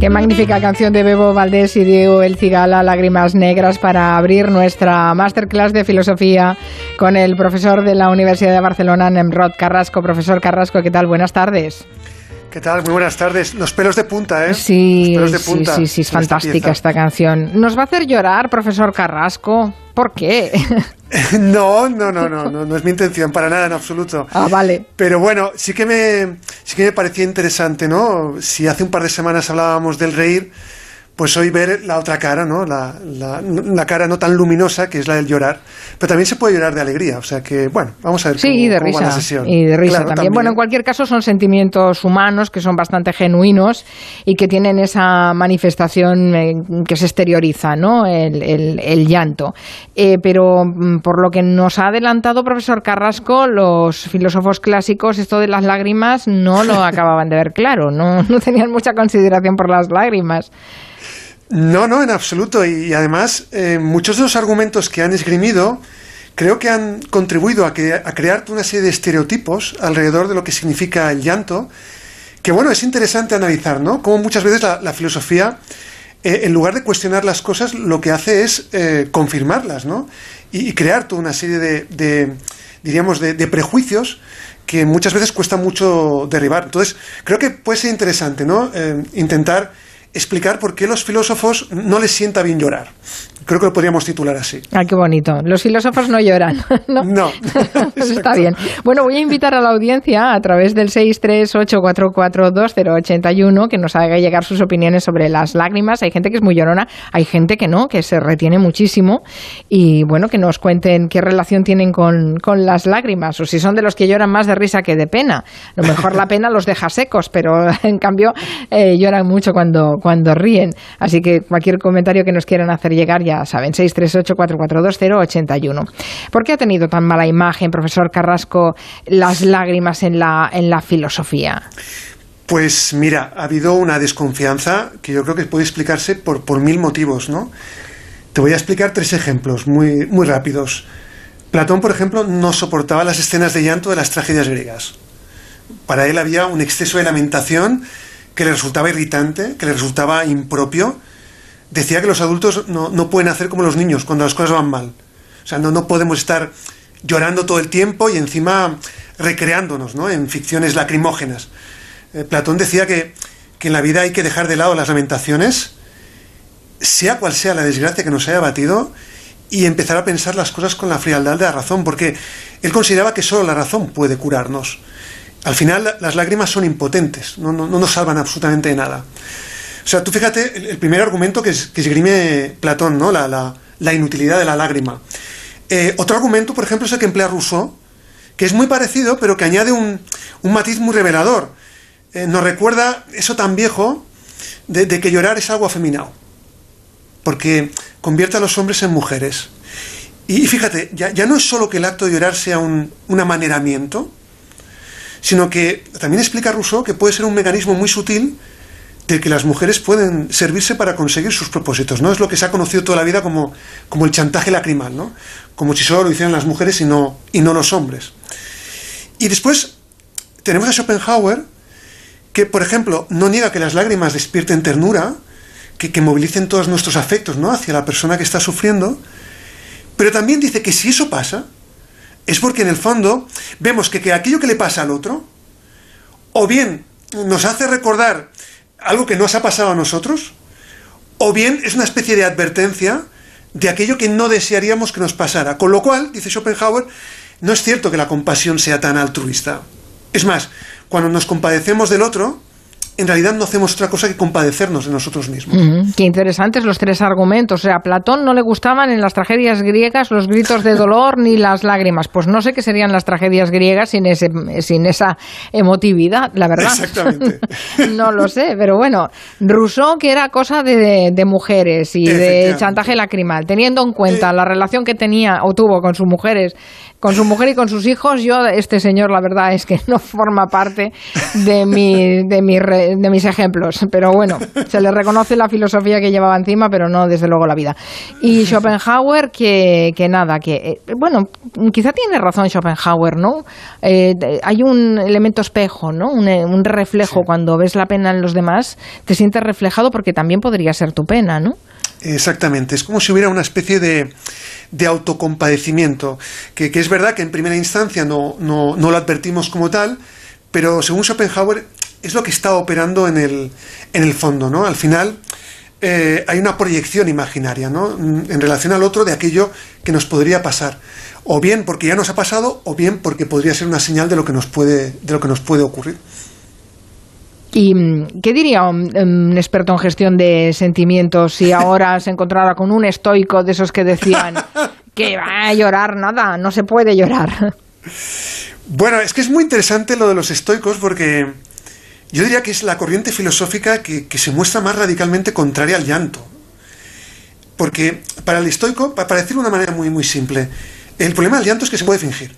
Qué magnífica canción de Bebo Valdés y Diego El Cigala, Lágrimas Negras, para abrir nuestra masterclass de filosofía con el profesor de la Universidad de Barcelona, Nemrod Carrasco. Profesor Carrasco, ¿qué tal? Buenas tardes. ¿Qué tal? Muy buenas tardes. Los pelos de punta, ¿eh? Sí, sí, sí, sí, es fantástica esta, esta canción. ¿Nos va a hacer llorar, profesor Carrasco? ¿Por qué? No, no, no, no, no, no es mi intención, para nada en absoluto. Ah, vale. Pero bueno, sí que me, sí que me parecía interesante, ¿no? Si hace un par de semanas hablábamos del reír, pues hoy ver la otra cara, ¿no? La, la, cara no tan luminosa, que es la del llorar. Pero también se puede llorar de alegría, o sea que, bueno, vamos a ver sí, cómo, y de risa, la sesión. Y de risa también. Bueno, en cualquier caso son sentimientos humanos que son bastante genuinos y que tienen esa manifestación eh, que se exterioriza, ¿no? El, el, llanto. Eh, pero mm, por lo que nos ha adelantado profesor Carrasco, los filósofos clásicos, esto de las lágrimas no lo acababan de ver claro, no, no tenían mucha consideración por las lágrimas. No, no, en absoluto. Y, además, eh, muchos de los argumentos que han esgrimido creo que han contribuido a, que, a crear una serie de estereotipos alrededor de lo que significa el llanto, que bueno, es interesante analizar, ¿no? Como muchas veces la, filosofía, eh, en lugar de cuestionar las cosas, lo que hace es eh, confirmarlas, ¿no? Y, crear toda una serie de, diríamos, de, de prejuicios que muchas veces cuesta mucho derribar. Entonces, creo que puede ser interesante, ¿no? intentar explicar por qué los filósofos no les sienta bien llorar. Creo que lo podríamos titular así. Ah, qué bonito. Los filósofos no lloran. No. no. Pues está bien. Bueno, voy a invitar a la audiencia a través del 638442081 que nos haga llegar sus opiniones sobre las lágrimas. Hay gente que es muy llorona, hay gente que no, que se retiene muchísimo. Y bueno, que nos cuenten qué relación tienen con, con las lágrimas o si son de los que lloran más de risa que de pena. A lo mejor la pena los deja secos, pero en cambio eh, lloran mucho cuando, cuando ríen. Así que cualquier comentario que nos quieran hacer llegar ya saben, 638-442-081. ¿Por qué ha tenido tan mala imagen, profesor Carrasco, las lágrimas en la, en la filosofía? Pues mira, ha habido una desconfianza que yo creo que puede explicarse por, por mil motivos, ¿no? Te voy a explicar tres ejemplos muy, muy rápidos. Platón, por ejemplo, no soportaba las escenas de llanto de las tragedias griegas. Para él había un exceso de lamentación que le resultaba irritante, que le resultaba impropio, decía que los adultos no, no, pueden hacer como los niños cuando las cosas van mal. O sea, no, no podemos estar llorando todo el tiempo y encima recreándonos ¿no? en ficciones lacrimógenas. Eh, Platón decía que, que en la vida hay que dejar de lado las lamentaciones, sea cual sea la desgracia que nos haya batido, y empezar a pensar las cosas con la frialdad de la razón, porque él consideraba que solo la razón puede curarnos. Al final las lágrimas son impotentes, no, no, no nos salvan absolutamente de nada. O sea, tú fíjate el, primer argumento que, es, que esgrime Platón, ¿no? La, inutilidad de la lágrima. Eh, otro argumento, por ejemplo, es el que emplea Rousseau, que es muy parecido, pero que añade un, matiz muy revelador. Eh, nos recuerda eso tan viejo de, que llorar es algo afeminado, porque convierte a los hombres en mujeres. Y, fíjate, ya, no es solo que el acto de llorar sea un, un amaneramiento, sino que también explica Rousseau que puede ser un mecanismo muy sutil de que las mujeres pueden servirse para conseguir sus propósitos, ¿no? Es lo que se ha conocido toda la vida como, como el chantaje lacrimal, ¿no? Como si solo lo hicieran las mujeres y no, y no los hombres. Y después tenemos a Schopenhauer, que, por ejemplo, no niega que las lágrimas despierten ternura, que, que movilicen todos nuestros afectos, ¿no? Hacia la persona que está sufriendo, pero también dice que si eso pasa, es porque en el fondo vemos que, que aquello que le pasa al otro, o bien nos hace recordar algo que nos ha pasado a nosotros, o bien es una especie de advertencia de aquello que no desearíamos que nos pasara. Con lo cual, dice Schopenhauer, no es cierto que la compasión sea tan altruista. Es más, cuando nos compadecemos del otro, en realidad no hacemos otra cosa que compadecernos de nosotros mismos. Qué interesantes los tres argumentos. O sea, a Platón no le gustaban en las tragedias griegas los gritos de dolor ni las lágrimas. Pues no sé qué serían las tragedias griegas sin, ese, sin esa emotividad, la verdad. Exactamente. no lo sé, pero bueno. Rousseau, que era cosa de, mujeres y de chantaje lacrimal, teniendo en cuenta eh. la relación que tenía o tuvo con sus mujeres con su mujer y con sus hijos, yo, este señor, la verdad es que no forma parte de, mi, de, mi de mis ejemplos. Pero bueno, se le reconoce la filosofía que llevaba encima, pero no, desde luego, la vida. Y Schopenhauer, que, que nada, que, eh, bueno, quizá tiene razón Schopenhauer, ¿no? Eh, hay un elemento espejo, ¿no? Un, un reflejo. Cuando ves la pena en los demás, te sientes reflejado porque también podría ser tu pena, ¿no? Exactamente, es como si hubiera una especie de, de autocompadecimiento, que, es verdad que en primera instancia no, no, no, lo advertimos como tal, pero según Schopenhauer es lo que está operando en el, en el fondo, ¿no? Al final eh, hay una proyección imaginaria, ¿no? En relación al otro de aquello que nos podría pasar, o bien porque ya nos ha pasado, o bien porque podría ser una señal de lo que nos puede, de lo que nos puede ocurrir. ¿Y mm, qué diría un, experto en gestión de sentimientos si ahora se encontrara con un estoico de esos que decían que va a llorar nada, no se puede llorar? Bueno, es que es muy interesante lo de los estoicos porque yo diría que es la corriente filosófica que, se muestra más radicalmente contraria al llanto. Porque para el estoico, para decirlo de una manera muy, muy simple, el problema del llanto es que se puede fingir.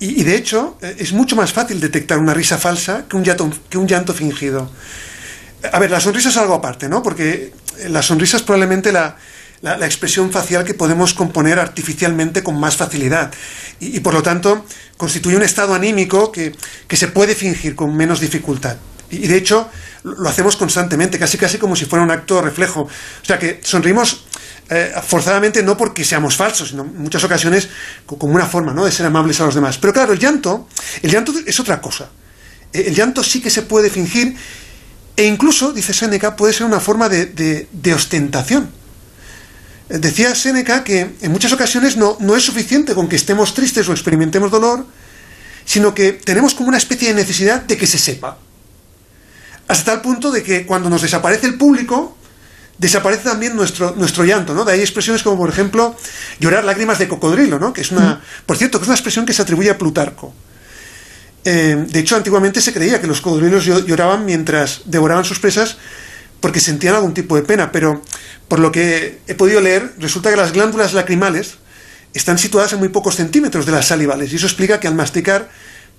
Y, de hecho, eh, es mucho más fácil detectar una risa falsa que un, llanto, que un llanto fingido. A ver, la sonrisa es algo aparte, ¿no? Porque la sonrisa es probablemente la, expresión facial que podemos componer artificialmente con más facilidad. Y, por lo tanto, constituye un estado anímico que, que, se puede fingir con menos dificultad. Y, de hecho, lo hacemos constantemente, casi casi como si fuera un acto reflejo. O sea que sonrimos eh, forzadamente no porque seamos falsos, sino en muchas ocasiones como una forma ¿no? de ser amables a los demás. Pero claro, el llanto, el llanto es otra cosa. Eh, el llanto sí que se puede fingir e incluso, dice Séneca, puede ser una forma de, ostentación. Decía Séneca que en muchas ocasiones no, no es suficiente con que estemos tristes o experimentemos dolor, sino que tenemos como una especie de necesidad de que se sepa. Hasta tal punto de que cuando nos desaparece el público, desaparece también nuestro, nuestro llanto, ¿no? De ahí expresiones como, por ejemplo, llorar lágrimas de cocodrilo, ¿no? Que es una, por cierto, que es una expresión que se atribuye a Plutarco. Eh, de hecho, antiguamente se creía que los cocodrilos lloraban mientras devoraban sus presas porque sentían algún tipo de pena, pero por lo que he podido leer, resulta que las glándulas lacrimales están situadas en muy pocos centímetros de las salivales, y eso explica que al masticar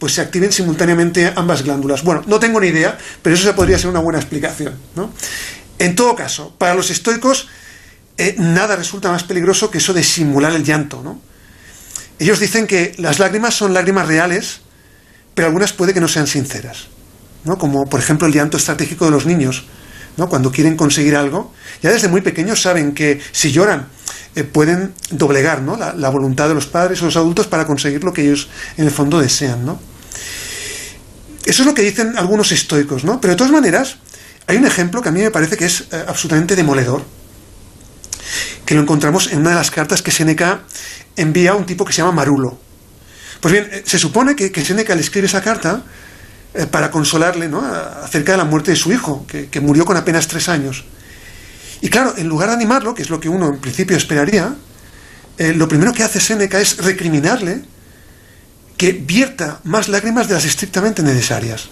pues se activen simultáneamente ambas glándulas. Bueno, no tengo ni idea, pero eso podría ser una buena explicación. ¿no? En todo caso, para los estoicos, eh, nada resulta más peligroso que eso de simular el llanto. ¿no? Ellos dicen que las lágrimas son lágrimas reales, pero algunas puede que no sean sinceras. ¿no? Como por ejemplo el llanto estratégico de los niños, ¿no? cuando quieren conseguir algo. Ya desde muy pequeños saben que si lloran eh, pueden doblegar la, voluntad de los padres o los adultos para conseguir lo que ellos en el fondo desean. Eso es lo que dicen algunos estoicos, ¿no? Pero de todas maneras, hay un ejemplo que a mí me parece que es eh, absolutamente demoledor, que lo encontramos en una de las cartas que Seneca envía a un tipo que se llama Marulo. Pues bien, eh, se supone que, que Seneca le escribe esa carta eh, para consolarle ¿no? acerca de la muerte de su hijo, que, murió con apenas tres años. Y claro, en lugar de animarlo, que es lo que uno en principio esperaría, lo primero que hace Seneca es recriminarle que vierta más lágrimas de las estrictamente necesarias.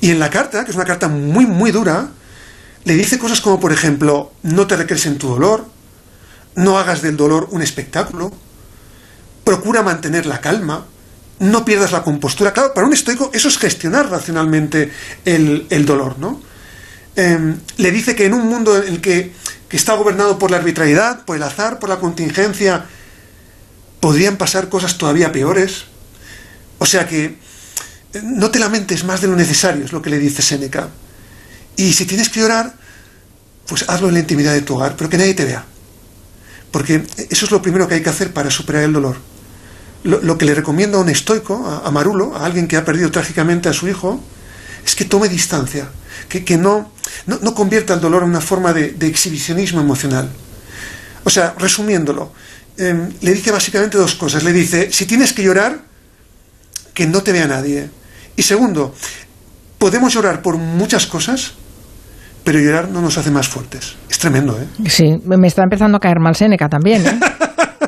Y en la carta, que es una carta muy, muy dura, le dice cosas como, por ejemplo, no te recrees en tu dolor, no hagas del dolor un espectáculo, procura mantener la calma, no pierdas la compostura. Claro, para un estoico eso es gestionar racionalmente el, dolor, ¿no? Em, le dice que en un mundo en el que, que está gobernado por la arbitrariedad, por el azar, por la contingencia, podrían pasar cosas todavía peores. O sea que no te lamentes más de lo necesario, es lo que le dice Seneca. Y si tienes que llorar, pues hazlo en la intimidad de tu hogar, pero que nadie te vea. Porque eso es lo primero que hay que hacer para superar el dolor. Lo, que le recomiendo a un estoico, a, Marulo, a alguien que ha perdido trágicamente a su hijo, es que tome distancia, que, que no, no, convierta el dolor en una forma de, exhibicionismo emocional. O sea, resumiéndolo, em, le dice básicamente dos cosas. Le dice, si tienes que llorar, que no te vea nadie. Y segundo, podemos llorar por muchas cosas, pero llorar no nos hace más fuertes. Es tremendo, ¿eh? Sí, me está empezando a caer mal Seneca también, ¿eh?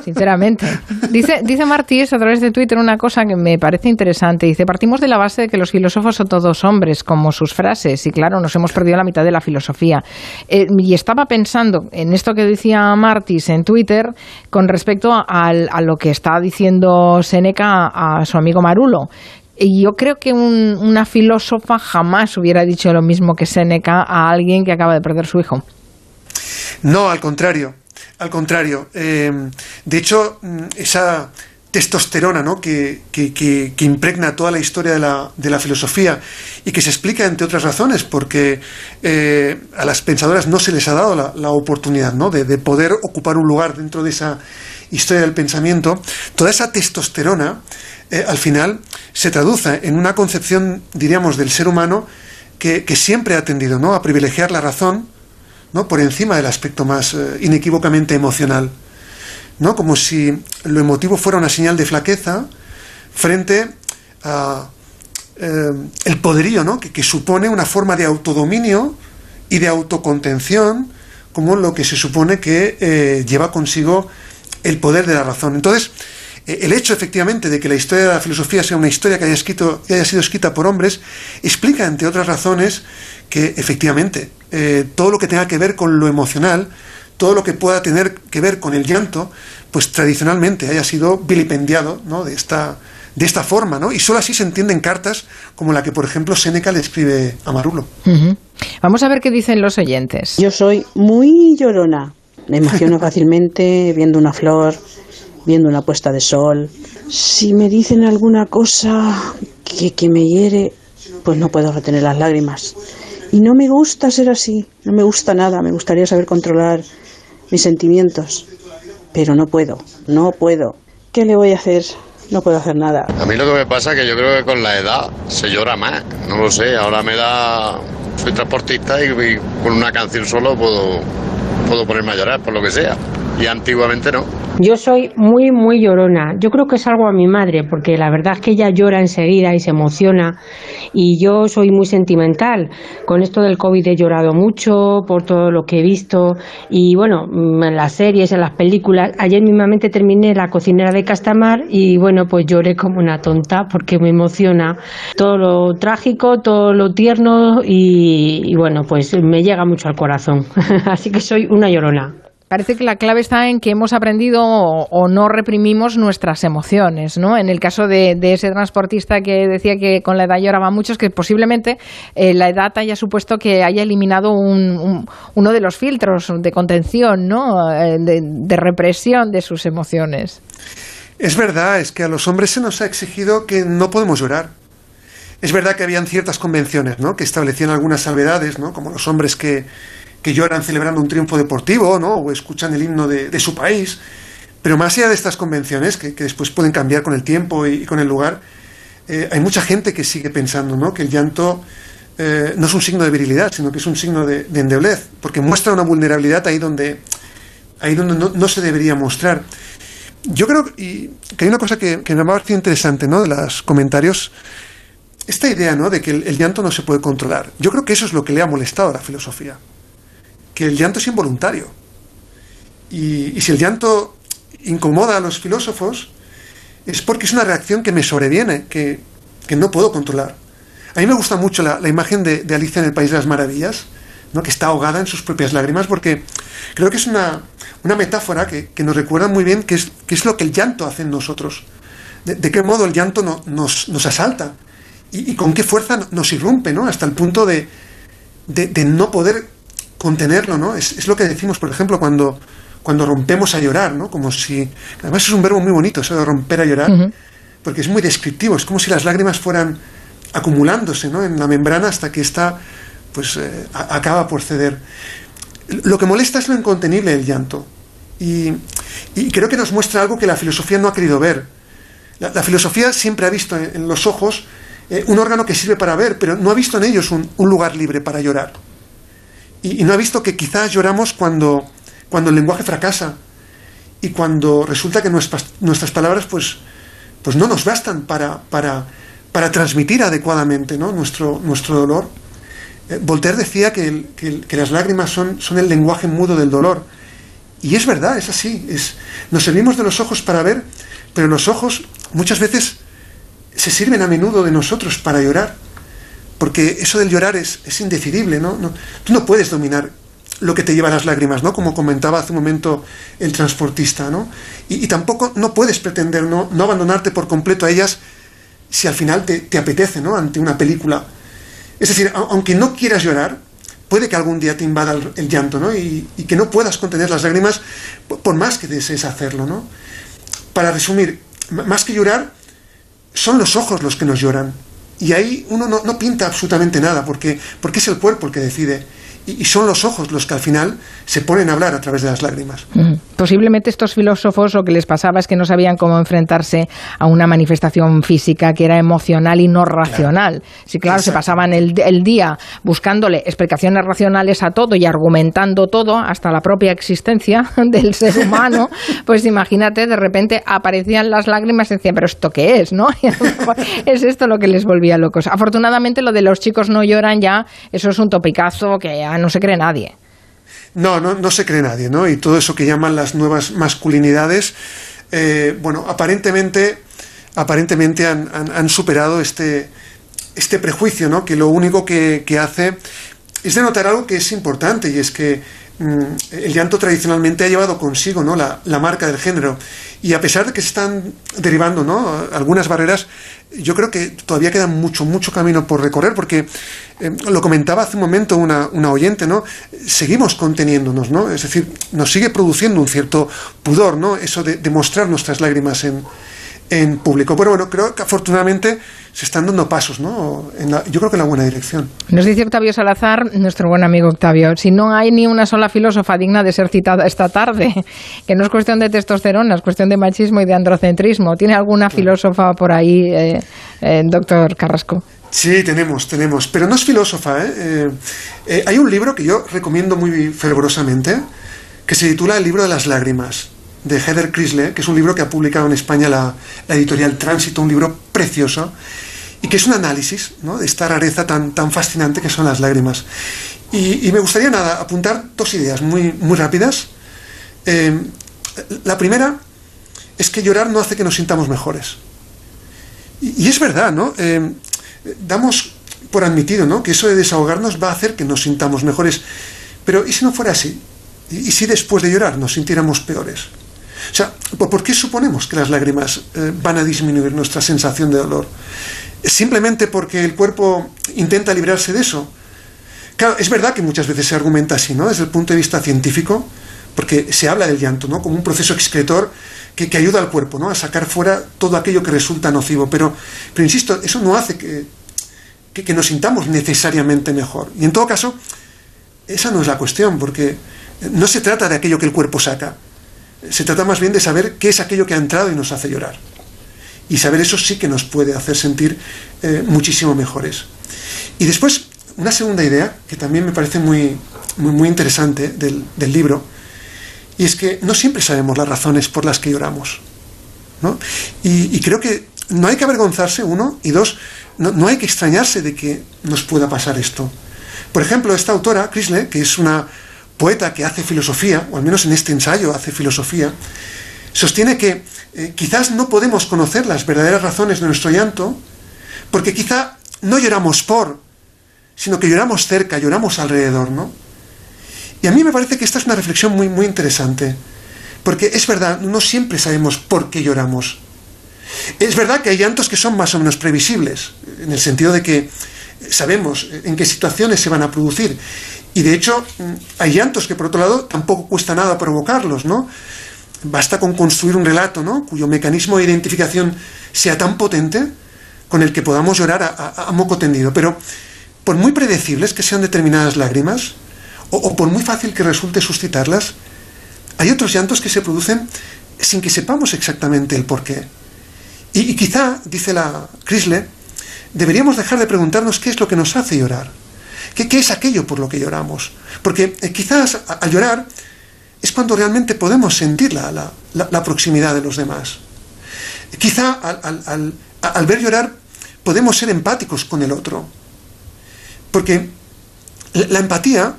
sinceramente. Dice, dice a través de Twitter una cosa que me parece interesante. Dice, partimos de la base de que los filósofos son todos hombres, como sus frases, y claro, nos hemos perdido la mitad de la filosofía. Eh, y estaba pensando en esto que decía Martís en Twitter con respecto a, lo que está diciendo Seneca a su amigo Marulo, y yo creo que una filósofa jamás hubiera dicho lo mismo que Seneca a alguien que acaba de perder su hijo. No, al contrario. Al contrario. Eh, de hecho, mm, esa testosterona ¿no? que, impregna toda la historia de la, de la, filosofía y que se explica entre otras razones porque eh, a las pensadoras no se les ha dado la, oportunidad ¿no? de, poder ocupar un lugar dentro de esa historia del pensamiento, toda esa testosterona eh, al final se traduce en una concepción, diríamos, del ser humano que, siempre ha tendido ¿no? a privilegiar la razón ¿no? por encima del aspecto más eh, inequívocamente emocional. ¿no? Como si lo emotivo fuera una señal de flaqueza frente a eh, el poderío ¿no? que, supone una forma de autodominio y de autocontención como lo que se supone que lleva consigo el poder de la razón. Entonces, eh, el hecho efectivamente de que la historia de la filosofía sea una historia que haya, escrito, que haya sido escrita por hombres explica, entre otras razones, que efectivamente eh, todo lo que tenga que ver con lo emocional, todo lo que pueda tener que ver con el llanto, pues tradicionalmente haya sido vilipendiado ¿no? de, esta, de esta forma, ¿no? Y solo así se entienden cartas como la que, por ejemplo, Séneca le escribe a Marulo. Vamos a ver qué dicen los oyentes. Yo soy muy llorona. Me emociono fácilmente viendo una flor, viendo una puesta de sol. Si me dicen alguna cosa que, que me hiere, pues no puedo retener las lágrimas. Y no me gusta ser así, no me gusta nada, me gustaría saber controlar mis sentimientos, pero no puedo, no puedo. ¿Qué le voy a hacer? No puedo hacer nada. A mí lo que me pasa es que yo creo que con la edad se llora más, no lo sé, ahora me da... Soy transportista y, y con una canción solo puedo, puedo ponerme a llorar por lo que sea, y antiguamente no. Yo soy muy, muy llorona. Yo creo que es algo a mi madre, porque la verdad es que ella llora enseguida y se emociona. Y yo soy muy sentimental. Con esto del COVID he llorado mucho por todo lo que he visto. Y bueno, mm, en las series, en las películas. Ayer mismamente terminé La cocinera de Castamar y bueno, pues lloré como una tonta porque me emociona todo lo trágico, todo lo tierno y, y bueno, pues me llega mucho al corazón. Así que soy una llorona. Parece que la clave está en que hemos aprendido o, no reprimimos nuestras emociones, ¿no? En el caso de, ese transportista que decía que con la edad lloraba mucho, es que posiblemente eh, la edad haya supuesto que haya eliminado uno de los filtros de contención, ¿no? Eh, de, represión de sus emociones. Es verdad, es que a los hombres se nos ha exigido que no podemos llorar. Es verdad que habían ciertas convenciones, ¿no? Que establecían algunas salvedades, ¿no? Como los hombres que que lloran celebrando un triunfo deportivo, ¿no? O escuchan el himno de, su país. Pero más allá de estas convenciones, que, después pueden cambiar con el tiempo y, con el lugar, eh, hay mucha gente que sigue pensando, ¿no? Que el llanto eh, no es un signo de virilidad, sino que es un signo de, endeblez, porque muestra una vulnerabilidad ahí donde, ahí donde no, se debería mostrar. Yo creo y, que hay una cosa que, me ha parecido interesante, ¿no? De los comentarios, esta idea, ¿no? De que el llanto no se puede controlar. Yo creo que eso es lo que le ha molestado a la filosofía que el llanto es involuntario. Y, si el llanto incomoda a los filósofos, es porque es una reacción que me sobreviene, que, no puedo controlar. A mí me gusta mucho la, imagen de, Alicia en el País de las Maravillas, ¿no? que está ahogada en sus propias lágrimas, porque creo que es una, metáfora que, nos recuerda muy bien qué es, es lo que el llanto hace en nosotros. De, qué modo el llanto nos, nos, asalta y, con qué fuerza nos irrumpe, ¿no? hasta el punto de, de no poder contenerlo, ¿no? Es, lo que decimos, por ejemplo, cuando, cuando rompemos a llorar, ¿no? Como si... Además es un verbo muy bonito, eso de romper a llorar, porque es muy descriptivo, es como si las lágrimas fueran acumulándose, ¿no? En la membrana hasta que esta, pues, eh, acaba por ceder. Lo que molesta es lo incontenible del llanto. Y, creo que nos muestra algo que la filosofía no ha querido ver. La, filosofía siempre ha visto en, los ojos eh, un órgano que sirve para ver, pero no ha visto en ellos un lugar libre para llorar y, no ha visto que quizás lloramos cuando, cuando el lenguaje fracasa y cuando resulta que nuestras, palabras pues, pues no nos bastan para, para, para transmitir adecuadamente ¿no? nuestro, nuestro dolor. Eh, Voltaire decía que, que, las lágrimas son, son el lenguaje mudo del dolor. Y es verdad, es así. Es, nos servimos de los ojos para ver, pero los ojos muchas veces se sirven a menudo de nosotros para llorar. Porque eso del llorar es, es indecidible, ¿no? Tú no puedes dominar lo que te lleva las lágrimas, ¿no? Como comentaba hace un momento el transportista, ¿no? Y, tampoco no puedes pretender no, no, abandonarte por completo a ellas si al final te, te apetece, ¿no? Ante una película. Es decir, aunque no quieras llorar, puede que algún día te invada el, llanto, ¿no? Y, y, que no puedas contener las lágrimas por más que desees hacerlo, ¿no? Para resumir, más que llorar, son los ojos los que nos lloran. Y ahí uno no, no pinta absolutamente nada, porque, porque es el cuerpo el que decide y, son los ojos los que al final se ponen a hablar a través de las lágrimas. Posiblemente estos filósofos lo que les pasaba es que no sabían cómo enfrentarse a una manifestación física que era emocional y no racional. Si claro, se pasaban el, día buscándole explicaciones racionales a todo y argumentando todo, hasta la propia existencia del ser humano, pues imagínate, de repente aparecían las lágrimas y decían, pero ¿esto qué es? ¿no? es esto lo que les volvía locos. Afortunadamente lo de los chicos no lloran ya, eso es un topicazo que no se cree nadie. No, no, no se cree nadie, ¿no? Y todo eso que llaman las nuevas masculinidades, eh, bueno, aparentemente, aparentemente han, superado este, este prejuicio, ¿no? Que lo único que, hace es denotar algo que es importante y es que el llanto tradicionalmente ha llevado consigo ¿no? la, la, marca del género y a pesar de que se están derivando ¿no? algunas barreras yo creo que todavía queda mucho, mucho camino por recorrer, porque eh, lo comentaba hace un momento una, una, oyente, ¿no? Seguimos conteniéndonos, ¿no? Es decir, nos sigue produciendo un cierto pudor, ¿no? Eso de, de mostrar nuestras lágrimas en, en público. Pero bueno, creo que afortunadamente se están dando pasos, ¿no? En yo creo que en la buena dirección. Nos dice Octavio Salazar, nuestro buen amigo Octavio, si no hay ni una sola filósofa digna de ser citada esta tarde, que no es cuestión de testosterona, es cuestión de machismo y de androcentrismo. ¿Tiene alguna filósofa por ahí, eh, eh, doctor Carrasco? Sí, tenemos, tenemos. Pero no es filósofa. ¿eh? hay un libro que yo recomiendo muy fervorosamente, que se titula El libro de las lágrimas de Heather Chrysler, que es un libro que ha publicado en España la, editorial Tránsito, un libro precioso, y que es un análisis ¿no? de esta rareza tan, tan fascinante que son las lágrimas. Y, me gustaría nada, apuntar dos ideas muy, muy rápidas. Eh, la primera es que llorar no hace que nos sintamos mejores. Y, es verdad, ¿no? Eh, damos por admitido, ¿no? Que eso de desahogarnos va a hacer que nos sintamos mejores. Pero ¿y si no fuera así? ¿Y si después de llorar nos sintiéramos peores? O sea, ¿por qué suponemos que las lágrimas eh, van a disminuir nuestra sensación de dolor? ¿Simplemente porque el cuerpo intenta librarse de eso? Claro, es verdad que muchas veces se argumenta así, ¿no? Desde el punto de vista científico, porque se habla del llanto, ¿no? Como un proceso excretor que, ayuda al cuerpo, ¿no? A sacar fuera todo aquello que resulta nocivo. Pero, pero insisto, eso no hace que, que nos sintamos necesariamente mejor. Y en todo caso, esa no es la cuestión, porque no se trata de aquello que el cuerpo saca, se trata más bien de saber qué es aquello que ha entrado y nos hace llorar. Y saber eso sí que nos puede hacer sentir eh, muchísimo mejores. Y después, una segunda idea, que también me parece muy, muy, interesante del, libro, y es que no siempre sabemos las razones por las que lloramos. Y, creo que no hay que avergonzarse, uno, y dos, no, no, hay que extrañarse de que nos pueda pasar esto. Por ejemplo, esta autora, Chrysler, que es una poeta que hace filosofía, o al menos en este ensayo hace filosofía, sostiene que eh, quizás no podemos conocer las verdaderas razones de nuestro llanto, porque quizá no lloramos por, sino que lloramos cerca, lloramos alrededor, ¿no? Y a mí me parece que esta es una reflexión muy, muy interesante, porque es verdad, no siempre sabemos por qué lloramos. Es verdad que hay llantos que son más o menos previsibles, en el sentido de que sabemos en qué situaciones se van a producir y de hecho, hay llantos que por otro lado tampoco cuesta nada provocarlos, ¿no? Basta con construir un relato, ¿no? Cuyo mecanismo de identificación sea tan potente con el que podamos llorar a, moco tendido. Pero por muy predecibles que sean determinadas lágrimas, o, por muy fácil que resulte suscitarlas, hay otros llantos que se producen sin que sepamos exactamente el porqué. Y, y quizá, dice la Chrysler, deberíamos dejar de preguntarnos qué es lo que nos hace llorar ¿Qué, es aquello por lo que lloramos? Porque eh, quizás al llorar es cuando realmente podemos sentir la, la, proximidad de los demás. Quizá al, ver llorar podemos ser empáticos con el otro. Porque la empatía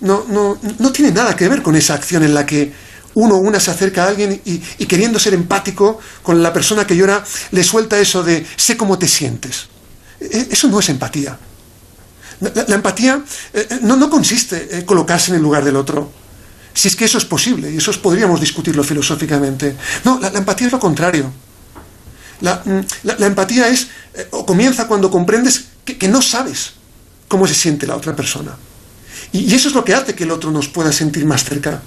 no, no, tiene nada que ver con esa acción en la que uno o una se acerca a alguien y, queriendo ser empático con la persona que llora, le suelta eso de sé cómo te sientes. E, eso no es empatía. La, empatía eh, eh, no, no, consiste en colocarse en el lugar del otro. Si es que eso es posible, y eso podríamos discutirlo filosóficamente. No, la, empatía es lo contrario. La, mm, empatía es, eh, o comienza cuando comprendes que, no sabes cómo se siente la otra persona. Y, eso es lo que hace que el otro nos pueda sentir más cerca.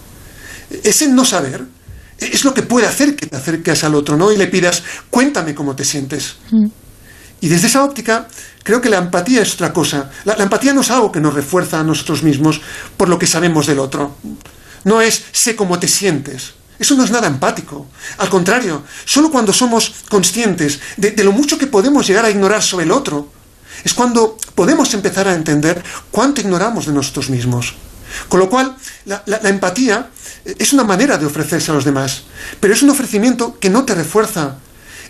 Ese no saber es lo que puede hacer que te acerques al otro, ¿no? Y le pidas, cuéntame cómo te sientes. Y desde esa óptica, creo que la empatía es otra cosa. La, empatía no es algo que nos refuerza a nosotros mismos por lo que sabemos del otro no es sé cómo te sientes. Eso no es nada empático. Al contrario, solo cuando somos conscientes de, lo mucho que podemos llegar a ignorar sobre el otro, es cuando podemos empezar a entender cuánto ignoramos de nosotros mismos. Con lo cual, la, empatía es una manera de ofrecerse a los demás, pero es un ofrecimiento que no te refuerza.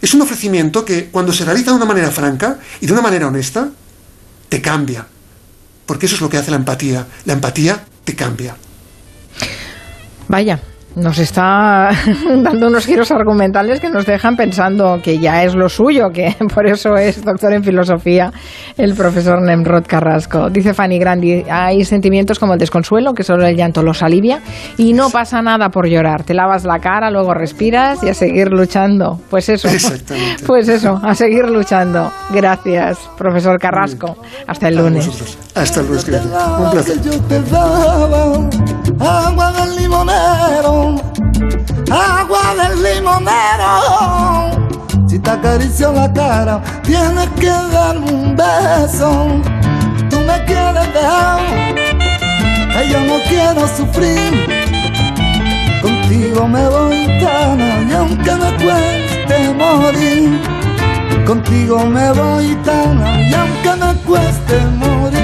Es un ofrecimiento que cuando se realiza de una manera franca y de una manera honesta, te cambia. Porque eso es lo que hace la empatía. La empatía te cambia. Vaya, nos está dando unos giros argumentales que nos dejan pensando que ya es lo suyo, que por eso es doctor en filosofía el profesor Nemrod Carrasco. Dice Fanny Grandi, hay sentimientos como el desconsuelo, que solo el llanto los alivia, y no pasa nada por llorar. Te lavas la cara, luego respiras y a seguir luchando. Pues eso, pues eso, a seguir luchando. Gracias, profesor Carrasco. Hasta el lunes. Hasta el lunes, un placer agua del limonero. Si te acaricio la cara, tienes que darme un beso. Tú me quieres dejar, yo no quiero sufrir. Contigo me voy tan y aunque me cueste morir. Contigo me voy tan y aunque me cueste morir.